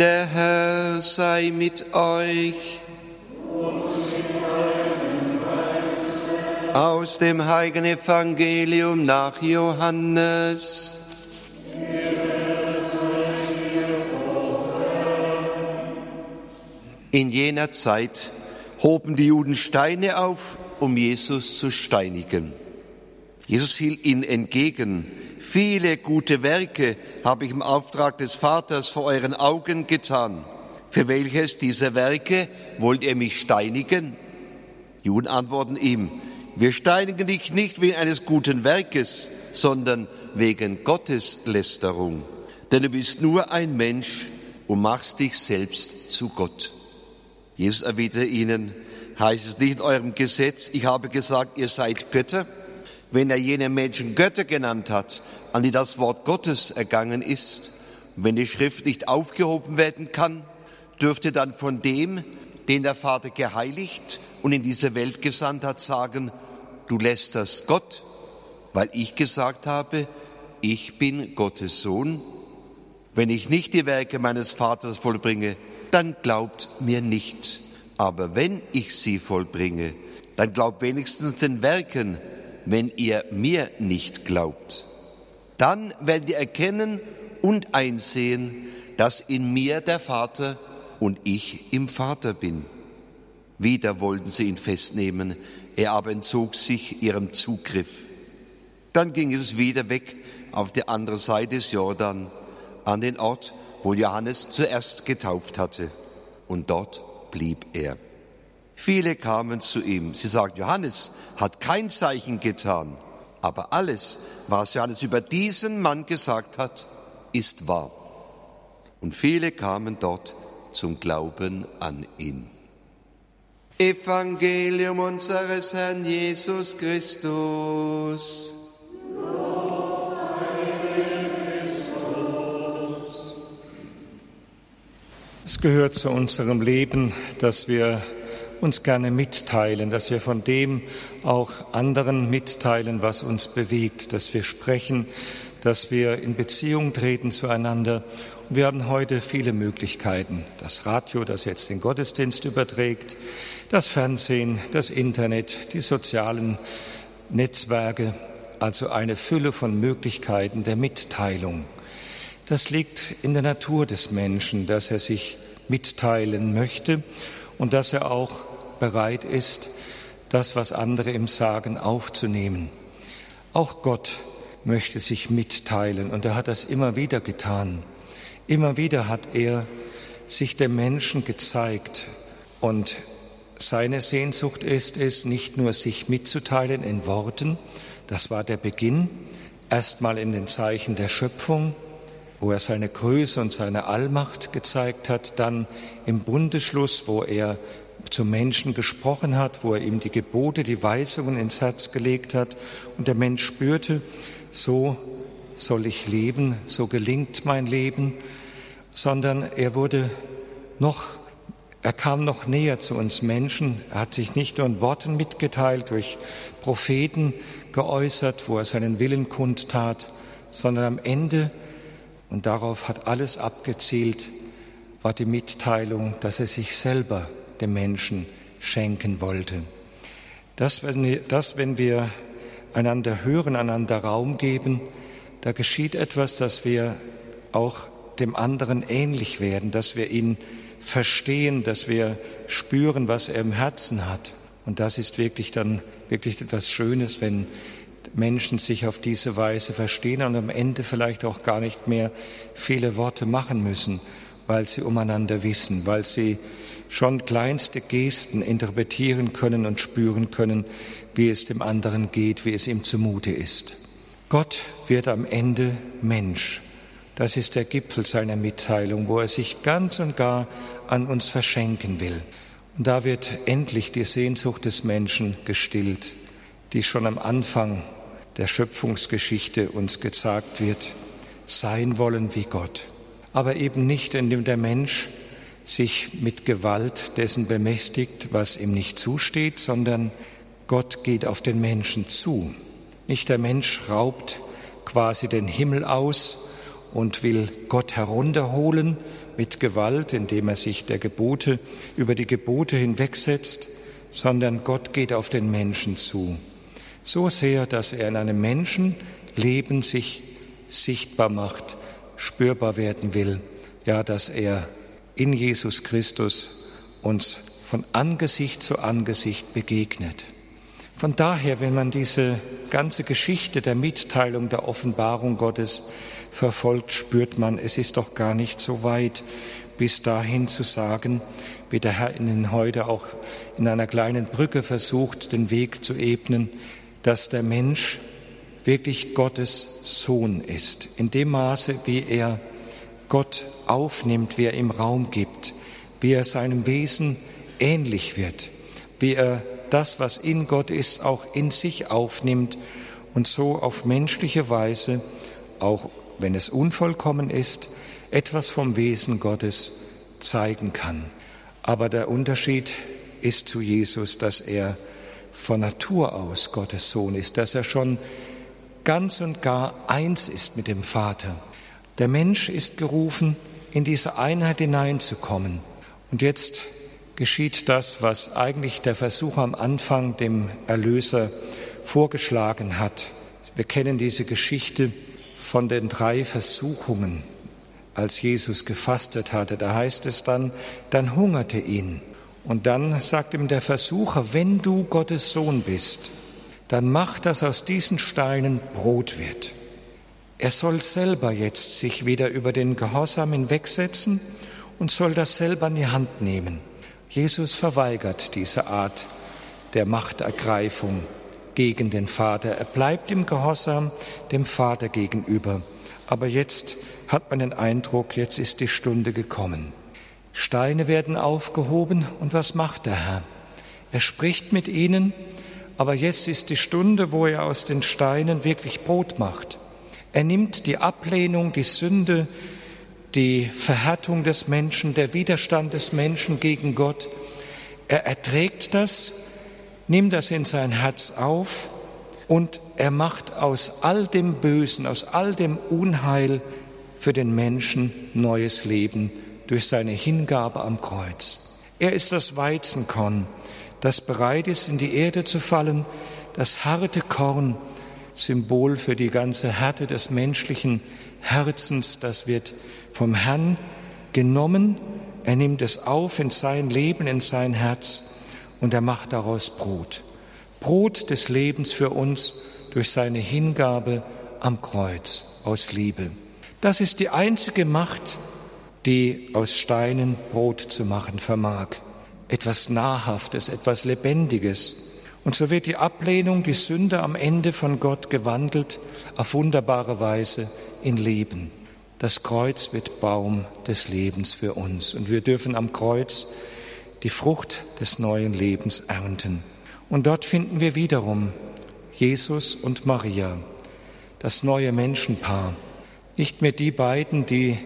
Der Herr sei mit euch. Aus dem heiligen Evangelium nach Johannes. In jener Zeit hoben die Juden Steine auf, um Jesus zu steinigen. Jesus hielt ihnen entgegen, viele gute Werke habe ich im Auftrag des Vaters vor euren Augen getan. Für welches dieser Werke wollt ihr mich steinigen? Juden antworten ihm, wir steinigen dich nicht wegen eines guten Werkes, sondern wegen Gotteslästerung. Denn du bist nur ein Mensch und machst dich selbst zu Gott. Jesus erwiderte ihnen, heißt es nicht in eurem Gesetz, ich habe gesagt, ihr seid Götter? Wenn er jene Menschen Götter genannt hat, an die das Wort Gottes ergangen ist, wenn die Schrift nicht aufgehoben werden kann, dürfte dann von dem, den der Vater geheiligt und in diese Welt gesandt hat, sagen, du lässt das Gott, weil ich gesagt habe, ich bin Gottes Sohn. Wenn ich nicht die Werke meines Vaters vollbringe, dann glaubt mir nicht. Aber wenn ich sie vollbringe, dann glaubt wenigstens den Werken, wenn ihr mir nicht glaubt. Dann werdet ihr erkennen und einsehen, dass in mir der Vater und ich im Vater bin. Wieder wollten sie ihn festnehmen, er aber entzog sich ihrem Zugriff. Dann ging es wieder weg auf die andere Seite des Jordan, an den Ort, wo Johannes zuerst getauft hatte. Und dort blieb er. Viele kamen zu ihm. Sie sagten, Johannes hat kein Zeichen getan. Aber alles, was Johannes über diesen Mann gesagt hat, ist wahr. Und viele kamen dort zum Glauben an ihn. Evangelium unseres Herrn Jesus Christus. Es gehört zu unserem Leben, dass wir uns gerne mitteilen, dass wir von dem auch anderen mitteilen, was uns bewegt, dass wir sprechen, dass wir in Beziehung treten zueinander. Und wir haben heute viele Möglichkeiten. Das Radio, das jetzt den Gottesdienst überträgt, das Fernsehen, das Internet, die sozialen Netzwerke, also eine Fülle von Möglichkeiten der Mitteilung. Das liegt in der Natur des Menschen, dass er sich mitteilen möchte und dass er auch bereit ist, das, was andere ihm sagen, aufzunehmen. Auch Gott möchte sich mitteilen und er hat das immer wieder getan. Immer wieder hat er sich dem Menschen gezeigt und seine Sehnsucht ist es, nicht nur sich mitzuteilen in Worten, das war der Beginn, erstmal in den Zeichen der Schöpfung, wo er seine Größe und seine Allmacht gezeigt hat, dann im Bundeschluss, wo er zum Menschen gesprochen hat, wo er ihm die Gebote, die Weisungen ins Herz gelegt hat und der Mensch spürte, so soll ich leben, so gelingt mein Leben, sondern er wurde noch, er kam noch näher zu uns Menschen. Er hat sich nicht nur in Worten mitgeteilt, durch Propheten geäußert, wo er seinen Willen kundtat, sondern am Ende und darauf hat alles abgezielt, war die Mitteilung, dass er sich selber dem Menschen schenken wollte. Das, wenn, das, wenn wir einander hören, einander Raum geben, da geschieht etwas, dass wir auch dem anderen ähnlich werden, dass wir ihn verstehen, dass wir spüren, was er im Herzen hat. Und das ist wirklich dann wirklich etwas Schönes, wenn Menschen sich auf diese Weise verstehen und am Ende vielleicht auch gar nicht mehr viele Worte machen müssen, weil sie umeinander wissen, weil sie schon kleinste Gesten interpretieren können und spüren können, wie es dem anderen geht, wie es ihm zumute ist. Gott wird am Ende Mensch. Das ist der Gipfel seiner Mitteilung, wo er sich ganz und gar an uns verschenken will. Und da wird endlich die Sehnsucht des Menschen gestillt, die schon am Anfang der Schöpfungsgeschichte uns gezeigt wird, sein wollen wie Gott. Aber eben nicht, indem der Mensch sich mit Gewalt dessen bemächtigt, was ihm nicht zusteht, sondern Gott geht auf den Menschen zu. Nicht der Mensch raubt quasi den Himmel aus und will Gott herunterholen mit Gewalt, indem er sich der Gebote über die Gebote hinwegsetzt, sondern Gott geht auf den Menschen zu. So sehr, dass er in einem Menschenleben sich sichtbar macht, spürbar werden will. Ja, dass er in Jesus Christus uns von Angesicht zu Angesicht begegnet. Von daher, wenn man diese ganze Geschichte der Mitteilung, der Offenbarung Gottes verfolgt, spürt man, es ist doch gar nicht so weit, bis dahin zu sagen, wie der Herr Ihnen heute auch in einer kleinen Brücke versucht, den Weg zu ebnen, dass der Mensch wirklich Gottes Sohn ist, in dem Maße, wie er Gott aufnimmt, wie er ihm Raum gibt, wie er seinem Wesen ähnlich wird, wie er das, was in Gott ist, auch in sich aufnimmt und so auf menschliche Weise, auch wenn es unvollkommen ist, etwas vom Wesen Gottes zeigen kann. Aber der Unterschied ist zu Jesus, dass er von Natur aus Gottes Sohn ist, dass er schon ganz und gar eins ist mit dem Vater. Der Mensch ist gerufen, in diese Einheit hineinzukommen. Und jetzt geschieht das, was eigentlich der Versuch am Anfang dem Erlöser vorgeschlagen hat. Wir kennen diese Geschichte von den drei Versuchungen, als Jesus gefastet hatte. Da heißt es dann, dann hungerte ihn. Und dann sagt ihm der Versucher, wenn du Gottes Sohn bist, dann mach, dass aus diesen Steinen Brot wird. Er soll selber jetzt sich wieder über den Gehorsam hinwegsetzen und soll das selber in die Hand nehmen. Jesus verweigert diese Art der Machtergreifung gegen den Vater. Er bleibt im Gehorsam dem Vater gegenüber. Aber jetzt hat man den Eindruck, jetzt ist die Stunde gekommen. Steine werden aufgehoben und was macht der Herr? Er spricht mit ihnen, aber jetzt ist die Stunde, wo er aus den Steinen wirklich Brot macht. Er nimmt die Ablehnung, die Sünde, die Verhärtung des Menschen, der Widerstand des Menschen gegen Gott. Er erträgt das, nimmt das in sein Herz auf und er macht aus all dem Bösen, aus all dem Unheil für den Menschen neues Leben durch seine Hingabe am Kreuz. Er ist das Weizenkorn, das bereit ist, in die Erde zu fallen, das harte Korn, Symbol für die ganze Härte des menschlichen Herzens, das wird vom Herrn genommen, er nimmt es auf in sein Leben, in sein Herz und er macht daraus Brot. Brot des Lebens für uns durch seine Hingabe am Kreuz aus Liebe. Das ist die einzige Macht, die aus Steinen Brot zu machen vermag. Etwas Nahrhaftes, etwas Lebendiges. Und so wird die Ablehnung, die Sünde am Ende von Gott gewandelt auf wunderbare Weise in Leben. Das Kreuz wird Baum des Lebens für uns und wir dürfen am Kreuz die Frucht des neuen Lebens ernten. Und dort finden wir wiederum Jesus und Maria, das neue Menschenpaar. Nicht mehr die beiden, die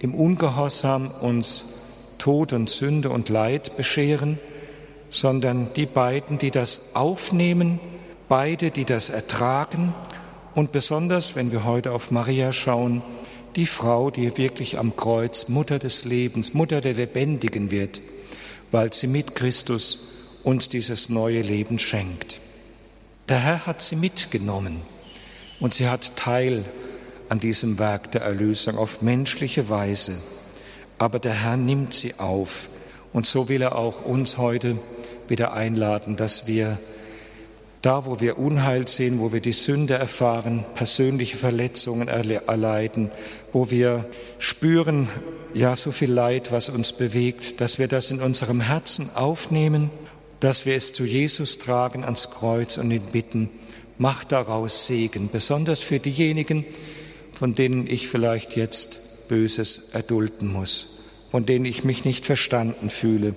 im Ungehorsam uns Tod und Sünde und Leid bescheren, sondern die beiden, die das aufnehmen, beide, die das ertragen und besonders, wenn wir heute auf Maria schauen, die Frau, die wirklich am Kreuz Mutter des Lebens, Mutter der Lebendigen wird, weil sie mit Christus uns dieses neue Leben schenkt. Der Herr hat sie mitgenommen und sie hat Teil an diesem Werk der Erlösung auf menschliche Weise. Aber der Herr nimmt sie auf und so will er auch uns heute wieder einladen, dass wir da, wo wir Unheil sehen, wo wir die Sünde erfahren, persönliche Verletzungen erleiden, wo wir spüren, ja, so viel Leid, was uns bewegt, dass wir das in unserem Herzen aufnehmen, dass wir es zu Jesus tragen ans Kreuz und ihn bitten, mach daraus Segen, besonders für diejenigen, von denen ich vielleicht jetzt Böses erdulden muss, von denen ich mich nicht verstanden fühle,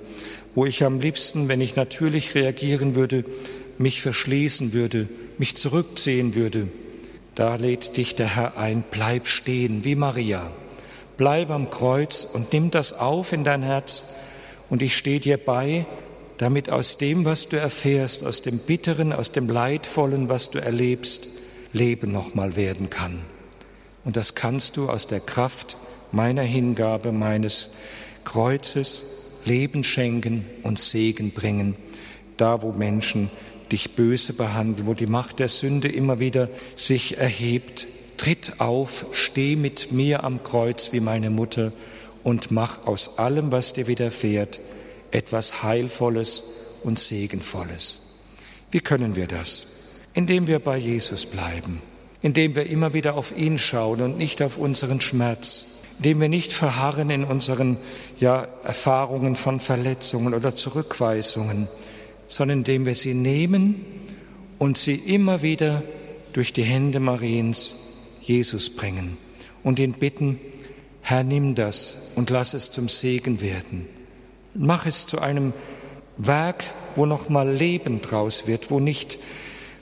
wo ich am liebsten, wenn ich natürlich reagieren würde, mich verschließen würde, mich zurückziehen würde, da lädt dich der Herr ein, bleib stehen wie Maria. Bleib am Kreuz und nimm das auf in dein Herz und ich stehe dir bei, damit aus dem, was du erfährst, aus dem Bitteren, aus dem Leidvollen, was du erlebst, Leben nochmal werden kann. Und das kannst du aus der Kraft meiner Hingabe, meines Kreuzes, Leben schenken und Segen bringen, da wo Menschen dich böse behandeln, wo die Macht der Sünde immer wieder sich erhebt. Tritt auf, steh mit mir am Kreuz wie meine Mutter und mach aus allem, was dir widerfährt, etwas Heilvolles und Segenvolles. Wie können wir das? Indem wir bei Jesus bleiben, indem wir immer wieder auf ihn schauen und nicht auf unseren Schmerz, indem wir nicht verharren in unseren ja, Erfahrungen von Verletzungen oder Zurückweisungen, sondern indem wir sie nehmen und sie immer wieder durch die Hände Mariens Jesus bringen und ihn bitten, Herr, nimm das und lass es zum Segen werden. Mach es zu einem Werk, wo nochmal Leben draus wird, wo nicht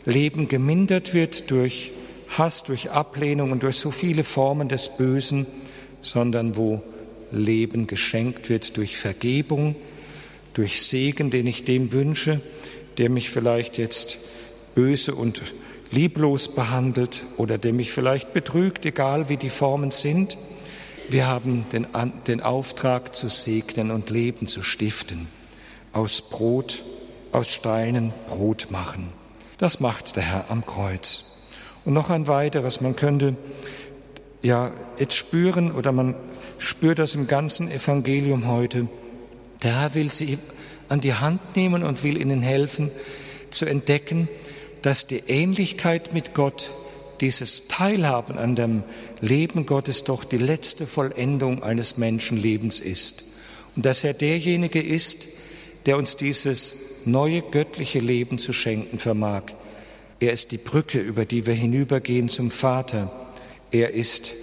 Leben gemindert wird durch Hass, durch Ablehnung und durch so viele Formen des Bösen, sondern wo Leben geschenkt wird durch Vergebung, durch Segen, den ich dem wünsche, der mich vielleicht jetzt böse und lieblos behandelt oder der mich vielleicht betrügt, egal wie die Formen sind. Wir haben den, den Auftrag zu segnen und Leben zu stiften. Aus Brot, aus Steinen Brot machen. Das macht der Herr am Kreuz. Und noch ein weiteres, man könnte ja jetzt spüren oder man spürt das im ganzen Evangelium heute, der Herr will sie an die Hand nehmen und will ihnen helfen zu entdecken, dass die Ähnlichkeit mit Gott, dieses Teilhaben an dem Leben Gottes doch die letzte Vollendung eines Menschenlebens ist. Und dass er derjenige ist, der uns dieses neue göttliche Leben zu schenken vermag. Er ist die Brücke, über die wir hinübergehen zum Vater. Er ist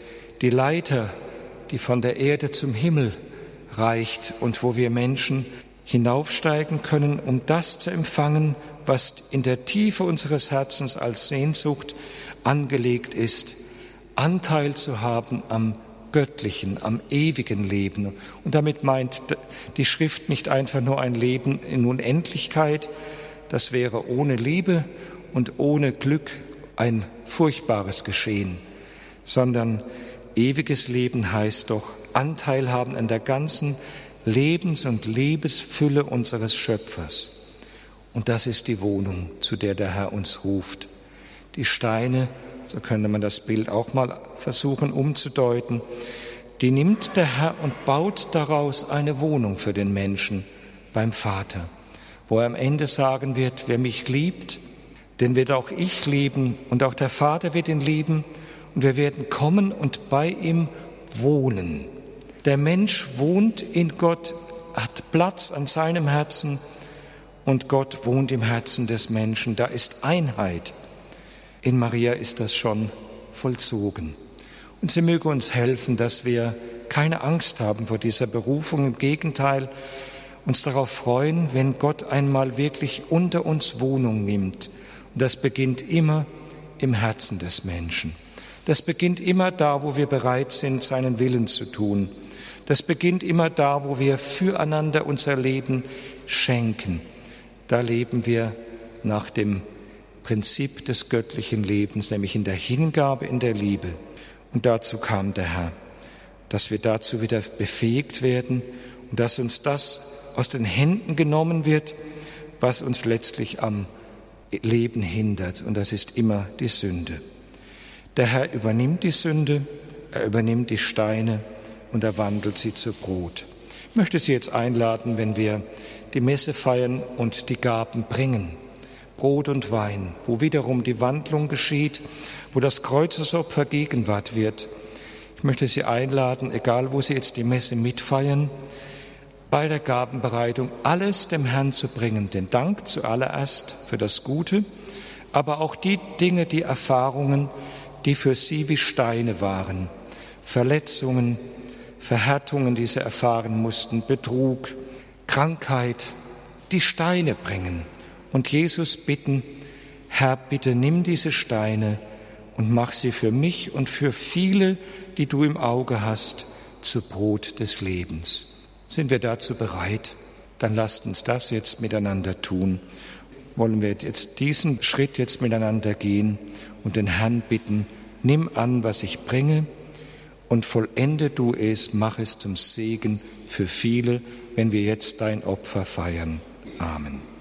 die Leiter, die von der Erde zum Himmel reicht und wo wir Menschen hinaufsteigen können, um das zu empfangen, was in der Tiefe unseres Herzens als Sehnsucht angelegt ist, Anteil zu haben am göttlichen, am ewigen Leben. Und damit meint die Schrift nicht einfach nur ein Leben in Unendlichkeit, das wäre ohne Liebe und ohne Glück ein furchtbares Geschehen, sondern Ewiges Leben heißt doch Anteil haben an der ganzen Lebens- und Liebesfülle unseres Schöpfers. Und das ist die Wohnung, zu der der Herr uns ruft. Die Steine, so könnte man das Bild auch mal versuchen umzudeuten, die nimmt der Herr und baut daraus eine Wohnung für den Menschen beim Vater, wo er am Ende sagen wird, wer mich liebt, den wird auch ich lieben und auch der Vater wird ihn lieben und wir werden kommen und bei ihm wohnen. Der Mensch wohnt in Gott, hat Platz an seinem Herzen und Gott wohnt im Herzen des Menschen. Da ist Einheit. In Maria ist das schon vollzogen. Und sie möge uns helfen, dass wir keine Angst haben vor dieser Berufung. Im Gegenteil, uns darauf freuen, wenn Gott einmal wirklich unter uns Wohnung nimmt. Und das beginnt immer im Herzen des Menschen. Das beginnt immer da, wo wir bereit sind, seinen Willen zu tun. Das beginnt immer da, wo wir füreinander unser Leben schenken. Da leben wir nach dem Prinzip des göttlichen Lebens, nämlich in der Hingabe, in der Liebe. Und dazu kam der Herr, dass wir dazu wieder befähigt werden und dass uns das aus den Händen genommen wird, was uns letztlich am Leben hindert. Und das ist immer die Sünde. Der Herr übernimmt die Sünde, er übernimmt die Steine und er wandelt sie zu Brot. Ich möchte Sie jetzt einladen, wenn wir die Messe feiern und die Gaben bringen. Brot und Wein, wo wiederum die Wandlung geschieht, wo das Kreuzesopfer Gegenwart wird. Ich möchte Sie einladen, egal wo Sie jetzt die Messe mitfeiern, bei der Gabenbereitung alles dem Herrn zu bringen, den Dank zuallererst für das Gute, aber auch die Dinge, die Erfahrungen, die für sie wie Steine waren, Verletzungen, Verhärtungen, die sie erfahren mussten, Betrug, Krankheit, die Steine bringen und Jesus bitten, Herr, bitte nimm diese Steine und mach sie für mich und für viele, die du im Auge hast, zu Brot des Lebens. Sind wir dazu bereit? Dann lasst uns das jetzt miteinander tun. Wollen wir jetzt diesen Schritt jetzt miteinander gehen und den Herrn bitten, Nimm an, was ich bringe, und vollende du es, mach es zum Segen für viele, wenn wir jetzt dein Opfer feiern. Amen.